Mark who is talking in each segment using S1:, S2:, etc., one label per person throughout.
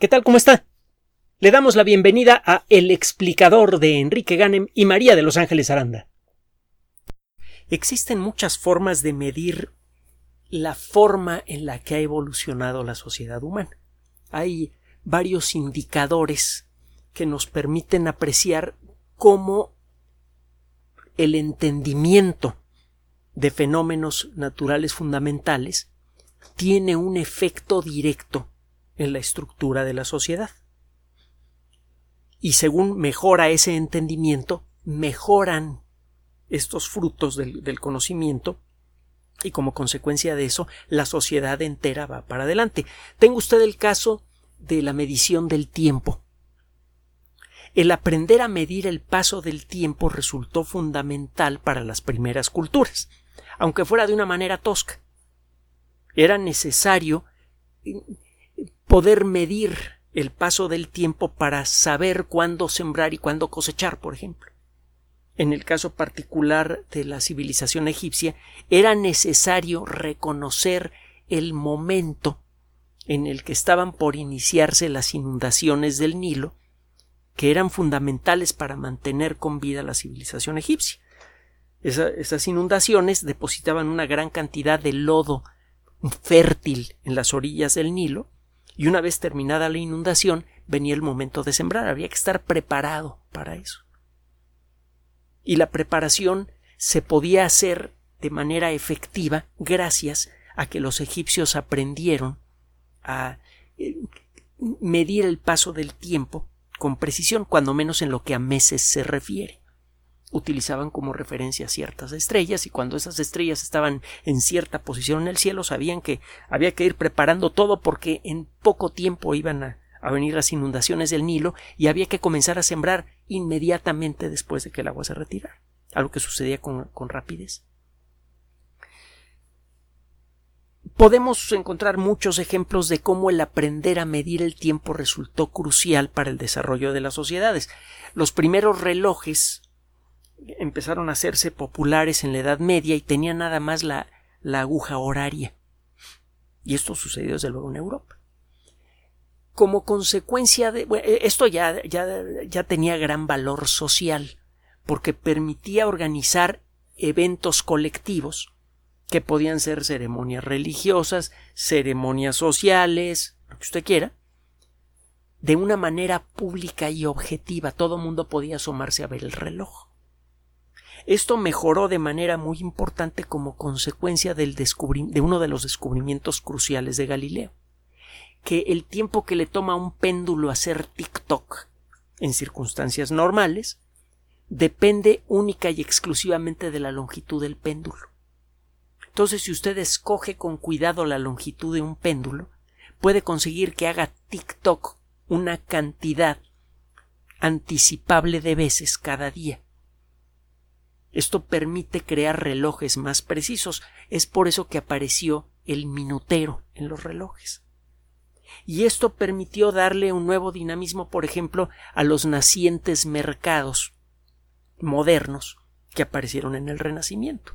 S1: ¿Qué tal? ¿Cómo está? Le damos la bienvenida a El explicador de Enrique Ganem y María de Los Ángeles Aranda. Existen muchas formas de medir la forma en la que ha evolucionado la sociedad humana. Hay varios indicadores que nos permiten apreciar cómo el entendimiento de fenómenos naturales fundamentales tiene un efecto directo en la estructura de la sociedad. Y según mejora ese entendimiento, mejoran estos frutos del, conocimiento y como consecuencia de eso la sociedad entera va para adelante. Tenga usted el caso de la medición del tiempo. El aprender a medir el paso del tiempo resultó fundamental para las primeras culturas, aunque fuera de una manera tosca. Era necesario poder medir el paso del tiempo para saber cuándo sembrar y cuándo cosechar, por ejemplo. En el caso particular de la civilización egipcia, era necesario reconocer el momento en el que estaban por iniciarse las inundaciones del Nilo, que eran fundamentales para mantener con vida la civilización egipcia. esas inundaciones depositaban una gran cantidad de lodo fértil en las orillas del Nilo, y una vez terminada la inundación venía el momento de sembrar. Había que estar preparado para eso. Y la preparación se podía hacer de manera efectiva gracias a que los egipcios aprendieron a eh, medir el paso del tiempo con precisión, cuando menos en lo que a meses se refiere utilizaban como referencia ciertas estrellas y cuando esas estrellas estaban en cierta posición en el cielo sabían que había que ir preparando todo porque en poco tiempo iban a, venir las inundaciones del Nilo y había que comenzar a sembrar inmediatamente después de que el agua se retirara, algo que sucedía con, con rapidez. Podemos encontrar muchos ejemplos de cómo el aprender a medir el tiempo resultó crucial para el desarrollo de las sociedades. Los primeros relojes empezaron a hacerse populares en la Edad Media y tenían nada más la, aguja horaria. Y esto sucedió desde luego en Europa. Como consecuencia de e, esto ya, ya, ya tenía gran valor social, porque permitía organizar eventos colectivos que podían ser ceremonias religiosas, ceremonias sociales, lo que usted quiera, de una manera pública y objetiva. Todo mundo podía asomarse a ver el reloj. Esto mejoró de manera muy importante como consecuencia de uno de los descubrimientos cruciales de Galileo, que el tiempo que le toma a un péndulo hacer tic-toc en circunstancias normales depende única y exclusivamente de la longitud del péndulo. Entonces, si usted escoge con cuidado la longitud de un péndulo, puede conseguir que haga tic-toc una cantidad anticipable de veces cada día. Esto permite crear relojes más precisos. Es por eso que apareció el minutero en los relojes. Y esto permitió darle un nuevo dinamismo, por ejemplo, a los nacientes mercados modernos que aparecieron en el Renacimiento.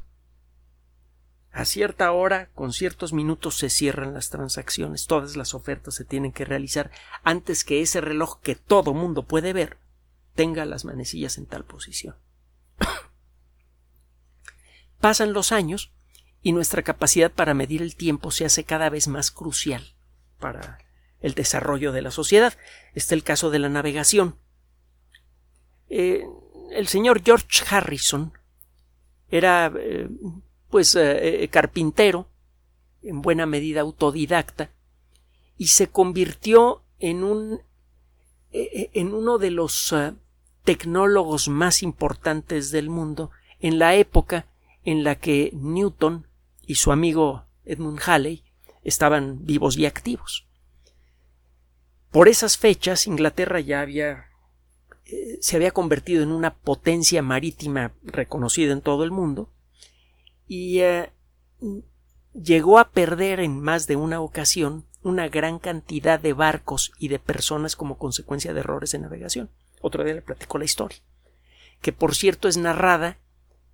S1: A cierta hora, con ciertos minutos, se cierran las transacciones, todas las ofertas se tienen que realizar antes que ese reloj que todo mundo puede ver tenga las manecillas en tal posición. Pasan los años y nuestra capacidad para medir el tiempo se hace cada vez más crucial para el desarrollo de la sociedad. Este es el caso de la navegación. Eh, el señor George Harrison era eh, pues eh, carpintero, en buena medida autodidacta, y se convirtió en un en uno de los tecnólogos más importantes del mundo en la época en la que Newton y su amigo Edmund Halley estaban vivos y activos. Por esas fechas Inglaterra ya había eh, se había convertido en una potencia marítima reconocida en todo el mundo y eh, llegó a perder en más de una ocasión una gran cantidad de barcos y de personas como consecuencia de errores de navegación. Otro día le platico la historia, que por cierto es narrada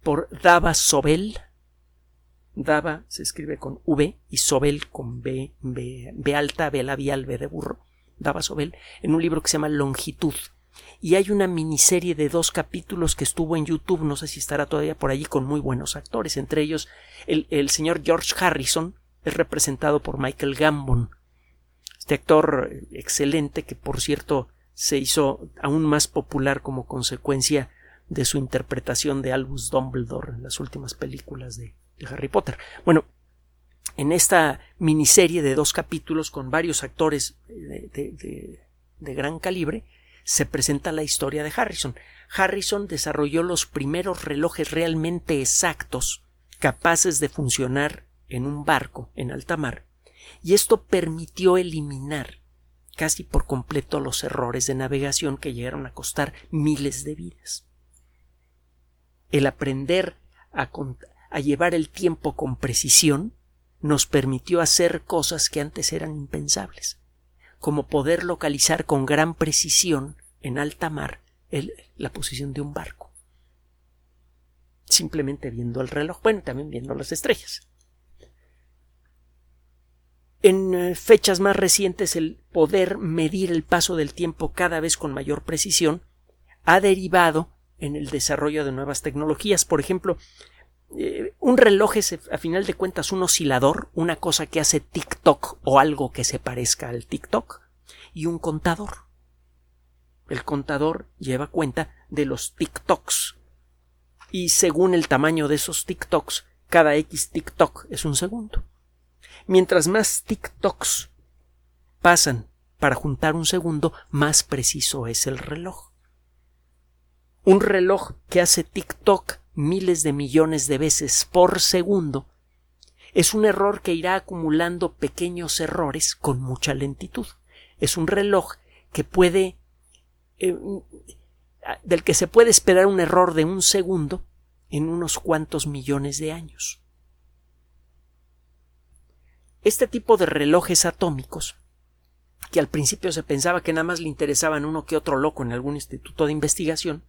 S1: por Dava Sobel. Dava se escribe con V y Sobel con B, B, B alta, B labial, B de burro. daba sobre él, en un libro que se llama Longitud. Y hay una miniserie de dos capítulos que estuvo en YouTube, no sé si estará todavía por allí, con muy buenos actores, entre ellos el, el señor George Harrison, es representado por Michael Gambon, este actor excelente que por cierto se hizo aún más popular como consecuencia de su interpretación de Albus Dumbledore en las últimas películas de, Harry Potter. Bueno, en esta miniserie de dos capítulos con varios actores de, de, gran calibre, se presenta la historia de Harrison. Harrison desarrolló los primeros relojes realmente exactos capaces de funcionar en un barco en alta mar, y esto permitió eliminar casi por completo los errores de navegación que llegaron a costar miles de vidas. El aprender a, llevar el tiempo con precisión nos permitió hacer cosas que antes eran impensables, como poder localizar con gran precisión en alta mar la posición de un barco. Simplemente viendo el reloj, bueno, también viendo las estrellas. En eh, fechas más recientes el poder medir el paso del tiempo cada vez con mayor precisión ha derivado en el desarrollo de nuevas tecnologías. Por ejemplo, eh, un reloj es a final de cuentas un oscilador, una cosa que hace TikTok o algo que se parezca al TikTok, y un contador. El contador lleva cuenta de los TikToks. Y según el tamaño de esos TikToks, cada X TikTok es un segundo. Mientras más TikToks pasan para juntar un segundo, más preciso es el reloj. Un reloj que hace TikTok miles de millones de veces por segundo es un error que irá acumulando pequeños errores con mucha lentitud. Es un reloj que puede eh, del que se puede esperar un error de un segundo en unos cuantos millones de años. Este tipo de relojes atómicos, que al principio se pensaba que nada más le interesaban uno que otro loco en algún instituto de investigación,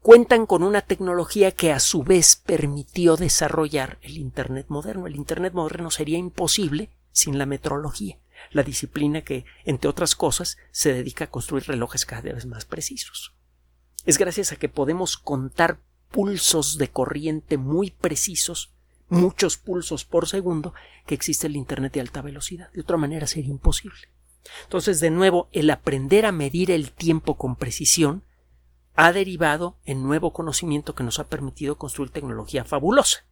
S1: cuentan con una tecnología que a su vez permitió desarrollar el Internet moderno. El Internet moderno sería imposible sin la metrología, la disciplina que, entre otras cosas, se dedica a construir relojes cada vez más precisos. Es gracias a que podemos contar pulsos de corriente muy precisos muchos pulsos por segundo que existe el Internet de alta velocidad. De otra manera sería imposible. Entonces, de nuevo, el aprender a medir el tiempo con precisión ha derivado en nuevo conocimiento que nos ha permitido construir tecnología fabulosa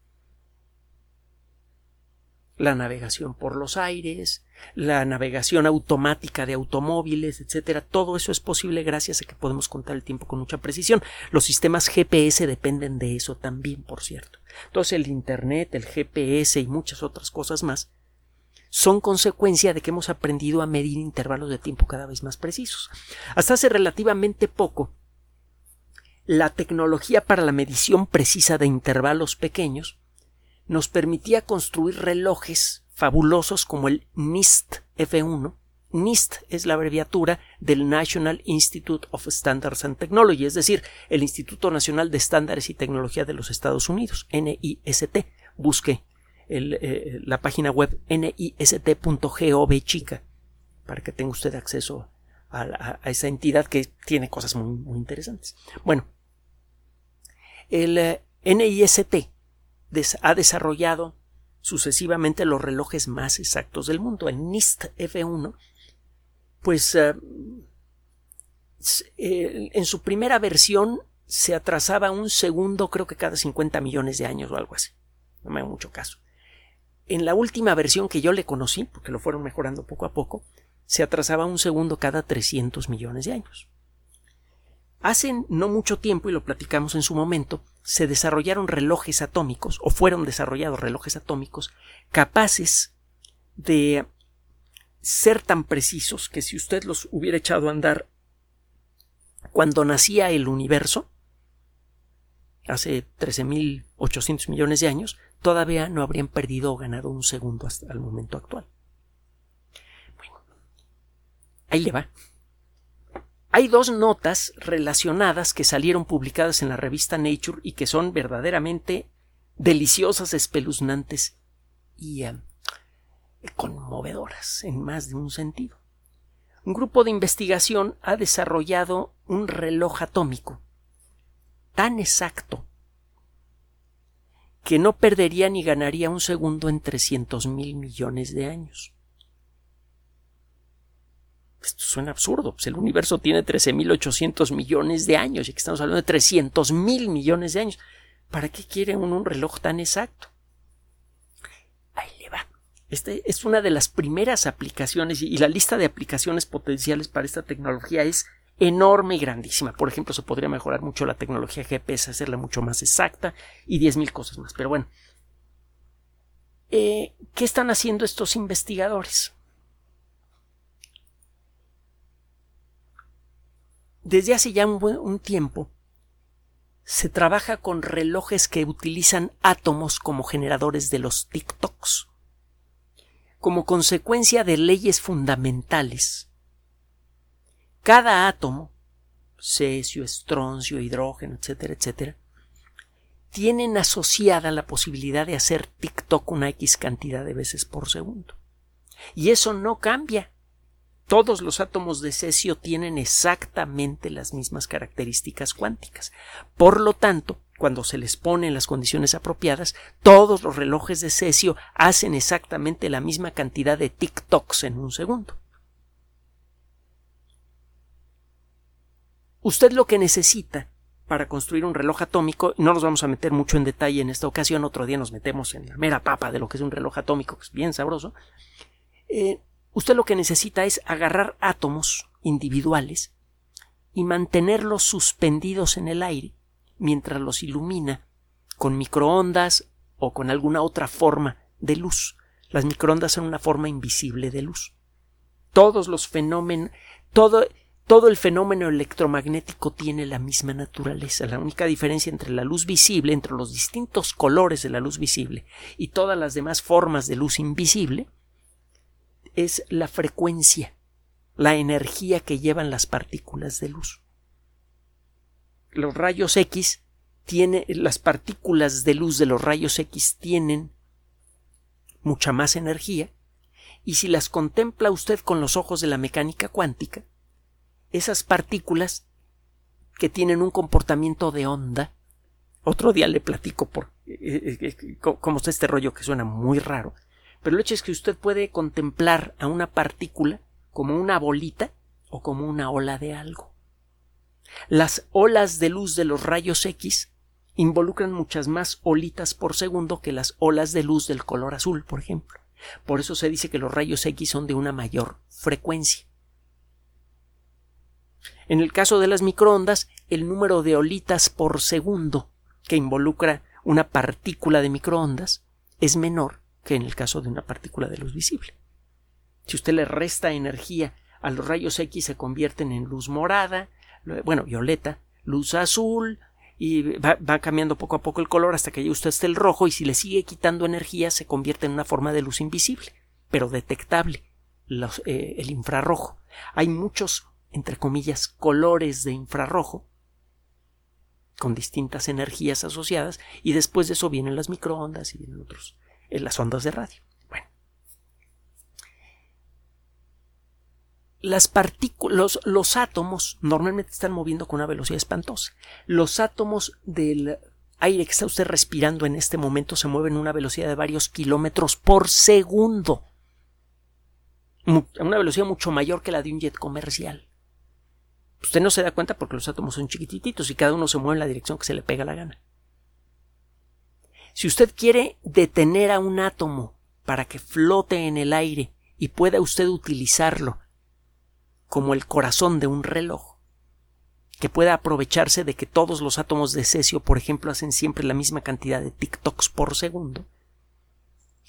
S1: la navegación por los aires, la navegación automática de automóviles, etcétera. Todo eso es posible gracias a que podemos contar el tiempo con mucha precisión. Los sistemas GPS dependen de eso también, por cierto. Entonces el Internet, el GPS y muchas otras cosas más son consecuencia de que hemos aprendido a medir intervalos de tiempo cada vez más precisos. Hasta hace relativamente poco, la tecnología para la medición precisa de intervalos pequeños nos permitía construir relojes fabulosos como el NIST F1. NIST es la abreviatura del National Institute of Standards and Technology, es decir, el Instituto Nacional de Estándares y Tecnología de los Estados Unidos, NIST. Busque eh, la página web nist.gov chica para que tenga usted acceso a, esa entidad que tiene cosas muy, interesantes. Bueno, el eh, NIST ha desarrollado sucesivamente los relojes más exactos del mundo. El NIST F1, pues eh, en su primera versión se atrasaba un segundo, creo que cada 50 millones de años o algo así. No me hago mucho caso. En la última versión que yo le conocí, porque lo fueron mejorando poco a poco, se atrasaba un segundo cada 300 millones de años. Hace no mucho tiempo, y lo platicamos en su momento, se desarrollaron relojes atómicos, o fueron desarrollados relojes atómicos, capaces de ser tan precisos que si usted los hubiera echado a andar cuando nacía el universo, hace 13.800 millones de años, todavía no habrían perdido o ganado un segundo hasta el momento actual. Ahí le va. Hay dos notas relacionadas que salieron publicadas en la revista Nature y que son verdaderamente deliciosas, espeluznantes y, eh, conmovedoras en más de un sentido. Un grupo de investigación ha desarrollado un reloj atómico tan exacto que no perdería ni ganaría un segundo en trescientos mil millones de años. Esto suena absurdo, pues el universo tiene 13.800 millones de años y que estamos hablando de 300 mil millones de años. ¿Para qué quiere uno un reloj tan exacto? Ahí le va. Esta es una de las primeras aplicaciones y la lista de aplicaciones potenciales para esta tecnología es enorme y grandísima. Por ejemplo, se podría mejorar mucho la tecnología GPS, hacerla mucho más exacta y 10.000 cosas más. Pero bueno, eh, ¿qué están haciendo estos investigadores? Desde hace ya un, tiempo se trabaja con relojes que utilizan átomos como generadores de los TikToks. Como consecuencia de leyes fundamentales, cada átomo, cesio, estroncio, hidrógeno, etcétera, etcétera, tienen asociada la posibilidad de hacer TikTok una X cantidad de veces por segundo. Y eso no cambia todos los átomos de cesio tienen exactamente las mismas características cuánticas. Por lo tanto, cuando se les pone en las condiciones apropiadas, todos los relojes de cesio hacen exactamente la misma cantidad de tic-tocs en un segundo. Usted lo que necesita para construir un reloj atómico, no nos vamos a meter mucho en detalle en esta ocasión, otro día nos metemos en la mera papa de lo que es un reloj atómico, que es bien sabroso, eh, Usted lo que necesita es agarrar átomos individuales y mantenerlos suspendidos en el aire mientras los ilumina con microondas o con alguna otra forma de luz. Las microondas son una forma invisible de luz. Todos los fenómenos, todo, todo el fenómeno electromagnético tiene la misma naturaleza. La única diferencia entre la luz visible, entre los distintos colores de la luz visible y todas las demás formas de luz invisible, es la frecuencia, la energía que llevan las partículas de luz. Los rayos X tiene, las partículas de luz de los rayos X tienen mucha más energía y si las contempla usted con los ojos de la mecánica cuántica, esas partículas que tienen un comportamiento de onda, otro día le platico por eh, eh, eh, cómo está este rollo que suena muy raro, pero el hecho es que usted puede contemplar a una partícula como una bolita o como una ola de algo. Las olas de luz de los rayos X involucran muchas más olitas por segundo que las olas de luz del color azul, por ejemplo. Por eso se dice que los rayos X son de una mayor frecuencia. En el caso de las microondas, el número de olitas por segundo que involucra una partícula de microondas es menor que en el caso de una partícula de luz visible. Si usted le resta energía a los rayos X se convierten en luz morada, bueno, violeta, luz azul, y va, cambiando poco a poco el color hasta que llegue usted hasta el rojo, y si le sigue quitando energía se convierte en una forma de luz invisible, pero detectable, eh, el infrarrojo. Hay muchos, entre comillas, colores de infrarrojo con distintas energías asociadas, y después de eso vienen las microondas y vienen otros en las ondas de radio. Bueno. Las los átomos normalmente están moviendo con una velocidad espantosa. Los átomos del aire que está usted respirando en este momento se mueven a una velocidad de varios kilómetros por segundo. A una velocidad mucho mayor que la de un jet comercial. Usted no se da cuenta porque los átomos son chiquititos y cada uno se mueve en la dirección que se le pega la gana. Si usted quiere detener a un átomo para que flote en el aire y pueda usted utilizarlo como el corazón de un reloj, que pueda aprovecharse de que todos los átomos de cesio, por ejemplo, hacen siempre la misma cantidad de tic-tocs por segundo,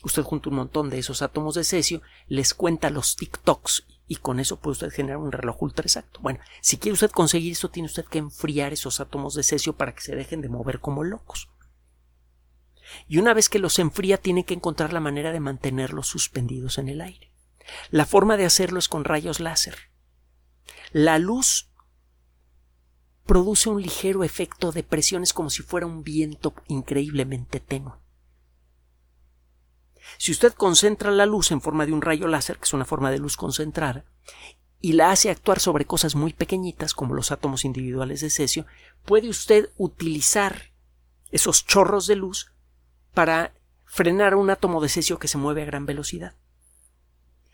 S1: usted junta un montón de esos átomos de cesio, les cuenta los tic-tocs y con eso puede usted generar un reloj ultra exacto. Bueno, si quiere usted conseguir esto, tiene usted que enfriar esos átomos de cesio para que se dejen de mover como locos y una vez que los enfría tiene que encontrar la manera de mantenerlos suspendidos en el aire. La forma de hacerlo es con rayos láser. La luz produce un ligero efecto de presiones como si fuera un viento increíblemente tenue. Si usted concentra la luz en forma de un rayo láser, que es una forma de luz concentrada, y la hace actuar sobre cosas muy pequeñitas como los átomos individuales de cesio, puede usted utilizar esos chorros de luz para frenar un átomo de cesio que se mueve a gran velocidad.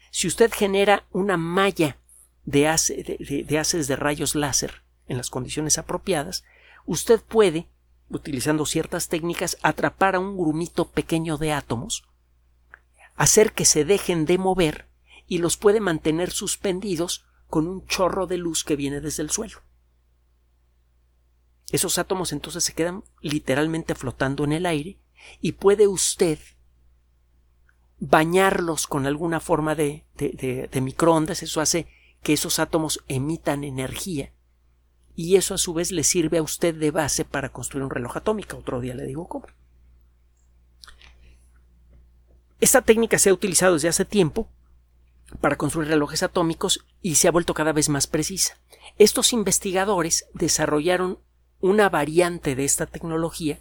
S1: Si usted genera una malla de, haces de rayos láser en las condiciones apropiadas, usted puede, utilizando ciertas técnicas, atrapar a un grumito pequeño de átomos, hacer que se dejen de mover y los puede mantener suspendidos con un chorro de luz que viene desde el suelo. Esos átomos entonces se quedan literalmente flotando en el aire y puede usted bañarlos con alguna forma de, microondas, eso hace que esos átomos emitan energía y eso a su vez le sirve a usted de base para construir un reloj atómico. Otro día le digo cómo. Esta técnica se ha utilizado desde hace tiempo para construir relojes atómicos y se ha vuelto cada vez más precisa. Estos investigadores desarrollaron una variante de esta tecnología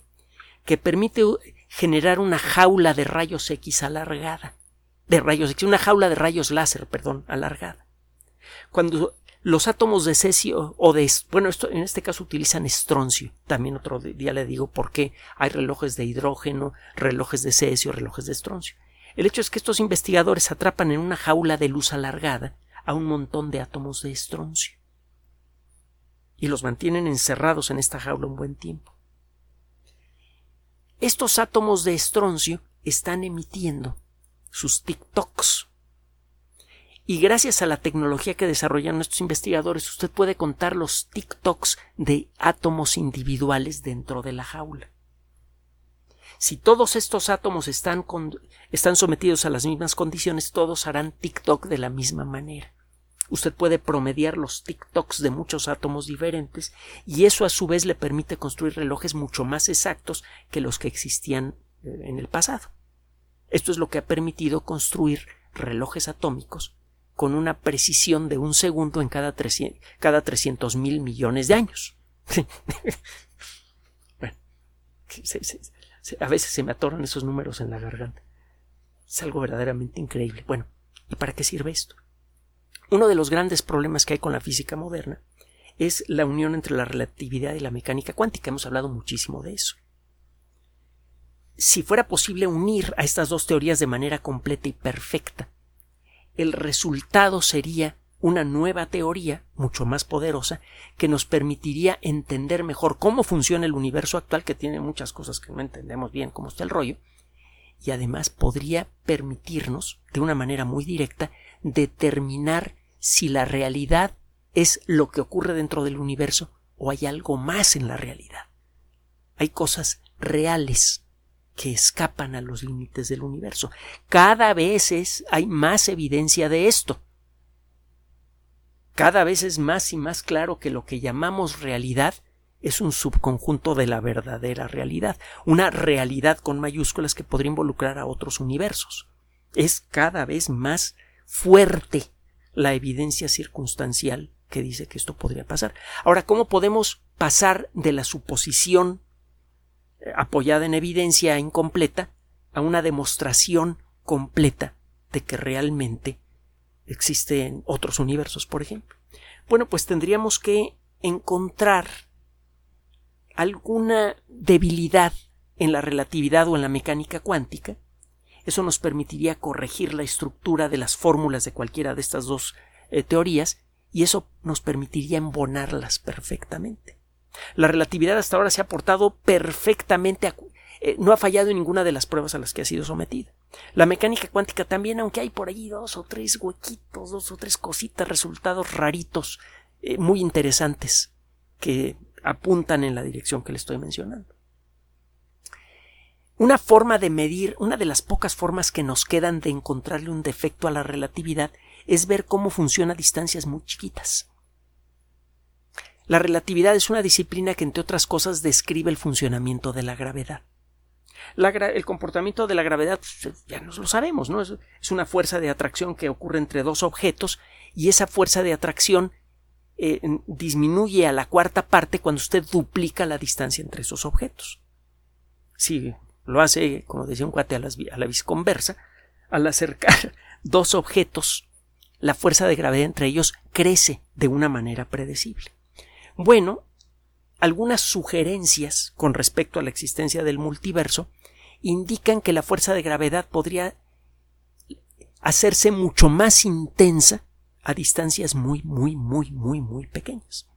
S1: que permite generar una jaula de rayos X alargada. De rayos X, una jaula de rayos láser, perdón, alargada. Cuando los átomos de cesio o de bueno, esto, en este caso utilizan estroncio. También otro día le digo por qué hay relojes de hidrógeno, relojes de cesio, relojes de estroncio. El hecho es que estos investigadores atrapan en una jaula de luz alargada a un montón de átomos de estroncio y los mantienen encerrados en esta jaula un buen tiempo. Estos átomos de estroncio están emitiendo sus TikToks. Y gracias a la tecnología que desarrollan nuestros investigadores, usted puede contar los TikToks de átomos individuales dentro de la jaula. Si todos estos átomos están, están sometidos a las mismas condiciones, todos harán TikTok de la misma manera usted puede promediar los TikToks de muchos átomos diferentes y eso a su vez le permite construir relojes mucho más exactos que los que existían eh, en el pasado. Esto es lo que ha permitido construir relojes atómicos con una precisión de un segundo en cada, cada 300 mil millones de años. bueno, a veces se me atoran esos números en la garganta. Es algo verdaderamente increíble. Bueno, ¿y para qué sirve esto? Uno de los grandes problemas que hay con la física moderna es la unión entre la relatividad y la mecánica cuántica. Hemos hablado muchísimo de eso. Si fuera posible unir a estas dos teorías de manera completa y perfecta, el resultado sería una nueva teoría mucho más poderosa que nos permitiría entender mejor cómo funciona el universo actual que tiene muchas cosas que no entendemos bien cómo está el rollo y además podría permitirnos de una manera muy directa determinar si la realidad es lo que ocurre dentro del universo o hay algo más en la realidad. Hay cosas reales que escapan a los límites del universo. Cada vez hay más evidencia de esto. Cada vez es más y más claro que lo que llamamos realidad es un subconjunto de la verdadera realidad, una realidad con mayúsculas que podría involucrar a otros universos. Es cada vez más fuerte la evidencia circunstancial que dice que esto podría pasar. Ahora, ¿cómo podemos pasar de la suposición eh, apoyada en evidencia incompleta a una demostración completa de que realmente existen otros universos, por ejemplo? Bueno, pues tendríamos que encontrar alguna debilidad en la relatividad o en la mecánica cuántica eso nos permitiría corregir la estructura de las fórmulas de cualquiera de estas dos eh, teorías y eso nos permitiría embonarlas perfectamente. La relatividad hasta ahora se ha portado perfectamente, eh, no ha fallado en ninguna de las pruebas a las que ha sido sometida. La mecánica cuántica también, aunque hay por allí dos o tres huequitos, dos o tres cositas, resultados raritos, eh, muy interesantes, que apuntan en la dirección que le estoy mencionando. Una forma de medir, una de las pocas formas que nos quedan de encontrarle un defecto a la relatividad es ver cómo funciona a distancias muy chiquitas. La relatividad es una disciplina que, entre otras cosas, describe el funcionamiento de la gravedad. el comportamiento de la gravedad pues, ya nos lo sabemos, ¿no? Es, una fuerza de atracción que ocurre entre dos objetos y esa fuerza de atracción eh, disminuye a la cuarta parte cuando usted duplica la distancia entre esos objetos. Si lo hace, como decía un cuate, a, la visconversa, al acercar dos objetos, la fuerza de gravedad entre ellos crece de una manera predecible. Bueno, algunas sugerencias con respecto a la existencia del multiverso indican que la fuerza de gravedad podría hacerse mucho más intensa a distancias muy, muy, muy, muy, muy pequeñas.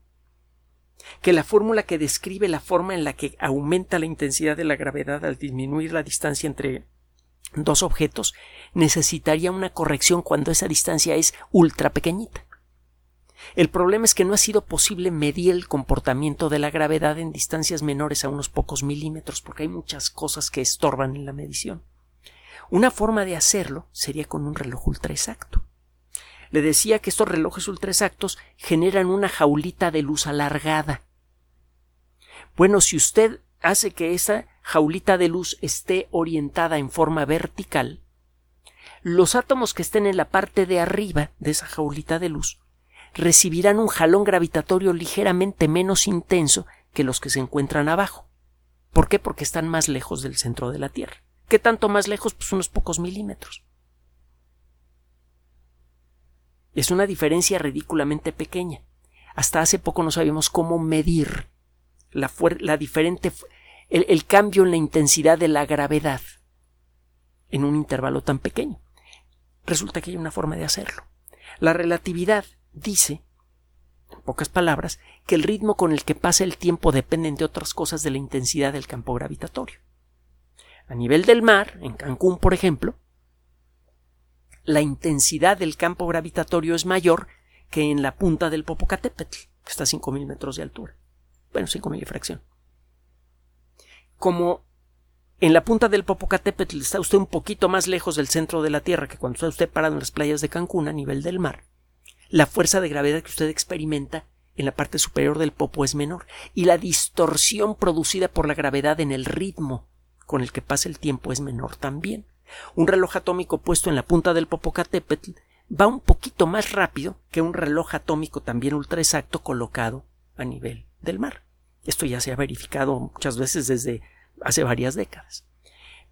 S1: Que la fórmula que describe la forma en la que aumenta la intensidad de la gravedad al disminuir la distancia entre dos objetos necesitaría una corrección cuando esa distancia es ultra pequeñita. El problema es que no ha sido posible medir el comportamiento de la gravedad en distancias menores a unos pocos milímetros, porque hay muchas cosas que estorban en la medición. Una forma de hacerlo sería con un reloj ultra exacto. Le decía que estos relojes ultra exactos generan una jaulita de luz alargada. Bueno, si usted hace que esa jaulita de luz esté orientada en forma vertical, los átomos que estén en la parte de arriba de esa jaulita de luz recibirán un jalón gravitatorio ligeramente menos intenso que los que se encuentran abajo. ¿Por qué? Porque están más lejos del centro de la Tierra. ¿Qué tanto más lejos? Pues unos pocos milímetros. Es una diferencia ridículamente pequeña. Hasta hace poco no sabíamos cómo medir la, la diferente el, cambio en la intensidad de la gravedad en un intervalo tan pequeño. Resulta que hay una forma de hacerlo. La relatividad dice, en pocas palabras, que el ritmo con el que pasa el tiempo depende, de otras cosas, de la intensidad del campo gravitatorio. A nivel del mar, en Cancún, por ejemplo, la intensidad del campo gravitatorio es mayor que en la punta del Popocatépetl, que está a 5.000 metros de altura. Bueno, 5.000 y fracción. Como en la punta del Popocatépetl está usted un poquito más lejos del centro de la Tierra que cuando está usted parado en las playas de Cancún a nivel del mar, la fuerza de gravedad que usted experimenta en la parte superior del popo es menor y la distorsión producida por la gravedad en el ritmo con el que pasa el tiempo es menor también. Un reloj atómico puesto en la punta del Popocatépetl va un poquito más rápido que un reloj atómico también ultra exacto colocado a nivel del mar. Esto ya se ha verificado muchas veces desde hace varias décadas.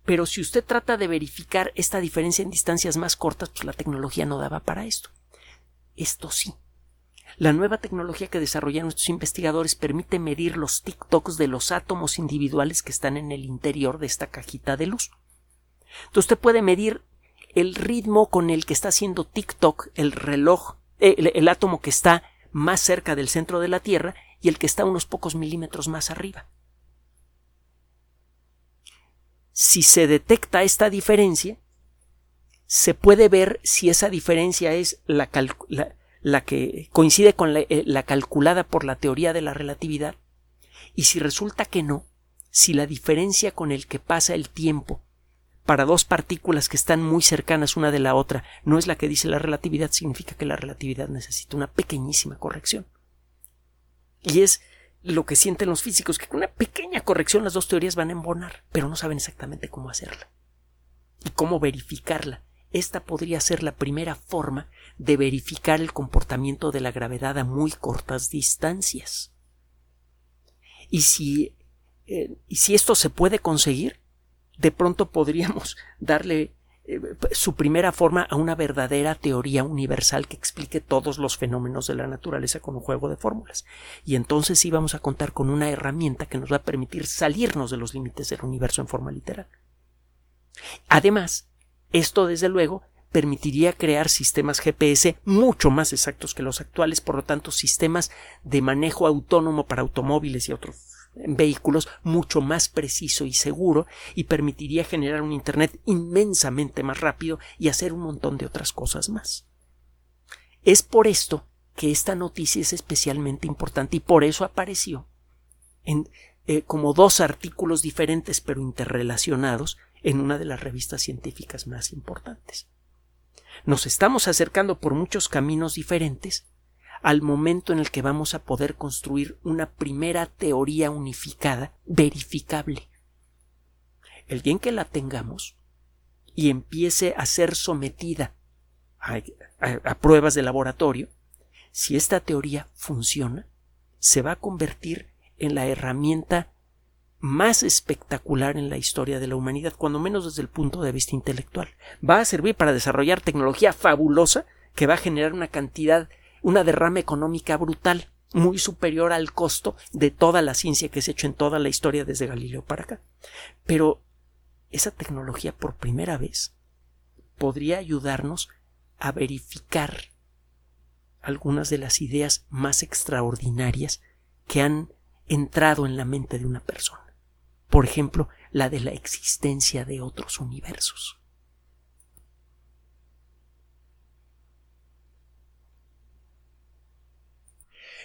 S1: Pero si usted trata de verificar esta diferencia en distancias más cortas, pues la tecnología no daba para esto. Esto sí. La nueva tecnología que desarrollaron estos investigadores permite medir los TikToks de los átomos individuales que están en el interior de esta cajita de luz. Entonces usted puede medir el ritmo con el que está haciendo TikTok el reloj, eh, el, átomo que está más cerca del centro de la Tierra y el que está unos pocos milímetros más arriba. Si se detecta esta diferencia, se puede ver si esa diferencia es la, que coincide con eh, la, calculada por la teoría de la relatividad y si resulta que no, si la diferencia con el que pasa el tiempo para dos partículas que están muy cercanas una de la otra no es la que dice la relatividad, significa que la relatividad necesita una pequeñísima corrección. Y es lo que sienten los físicos, que con una pequeña corrección las dos teorías van a embonar, pero no saben exactamente cómo hacerla y cómo verificarla esta podría ser la primera forma de verificar el comportamiento de la gravedad a muy cortas distancias. Y si, eh, y si esto se puede conseguir, de pronto podríamos darle eh, su primera forma a una verdadera teoría universal que explique todos los fenómenos de la naturaleza con un juego de fórmulas. Y entonces sí vamos a contar con una herramienta que nos va a permitir salirnos de los límites del universo en forma literal. Además, esto, desde luego, permitiría crear sistemas GPS mucho más exactos que los actuales, por lo tanto, sistemas de manejo autónomo para automóviles y otros vehículos mucho más preciso y seguro y permitiría generar un Internet inmensamente más rápido y hacer un montón de otras cosas más. Es por esto que esta noticia es especialmente importante y por eso apareció en eh, como dos artículos diferentes pero interrelacionados en una de las revistas científicas más importantes. Nos estamos acercando por muchos caminos diferentes al momento en el que vamos a poder construir una primera teoría unificada verificable. El día en que la tengamos y empiece a ser sometida a, a pruebas de laboratorio, si esta teoría funciona, se va a convertir en la herramienta más espectacular en la historia de la humanidad, cuando menos desde el punto de vista intelectual. Va a servir para desarrollar tecnología fabulosa que va a generar una cantidad, una derrama económica brutal, muy superior al costo de toda la ciencia que se ha hecho en toda la historia desde Galileo para acá. Pero esa tecnología por primera vez podría ayudarnos a verificar algunas de las ideas más extraordinarias que han entrado en la mente de una persona por ejemplo, la de la existencia de otros universos.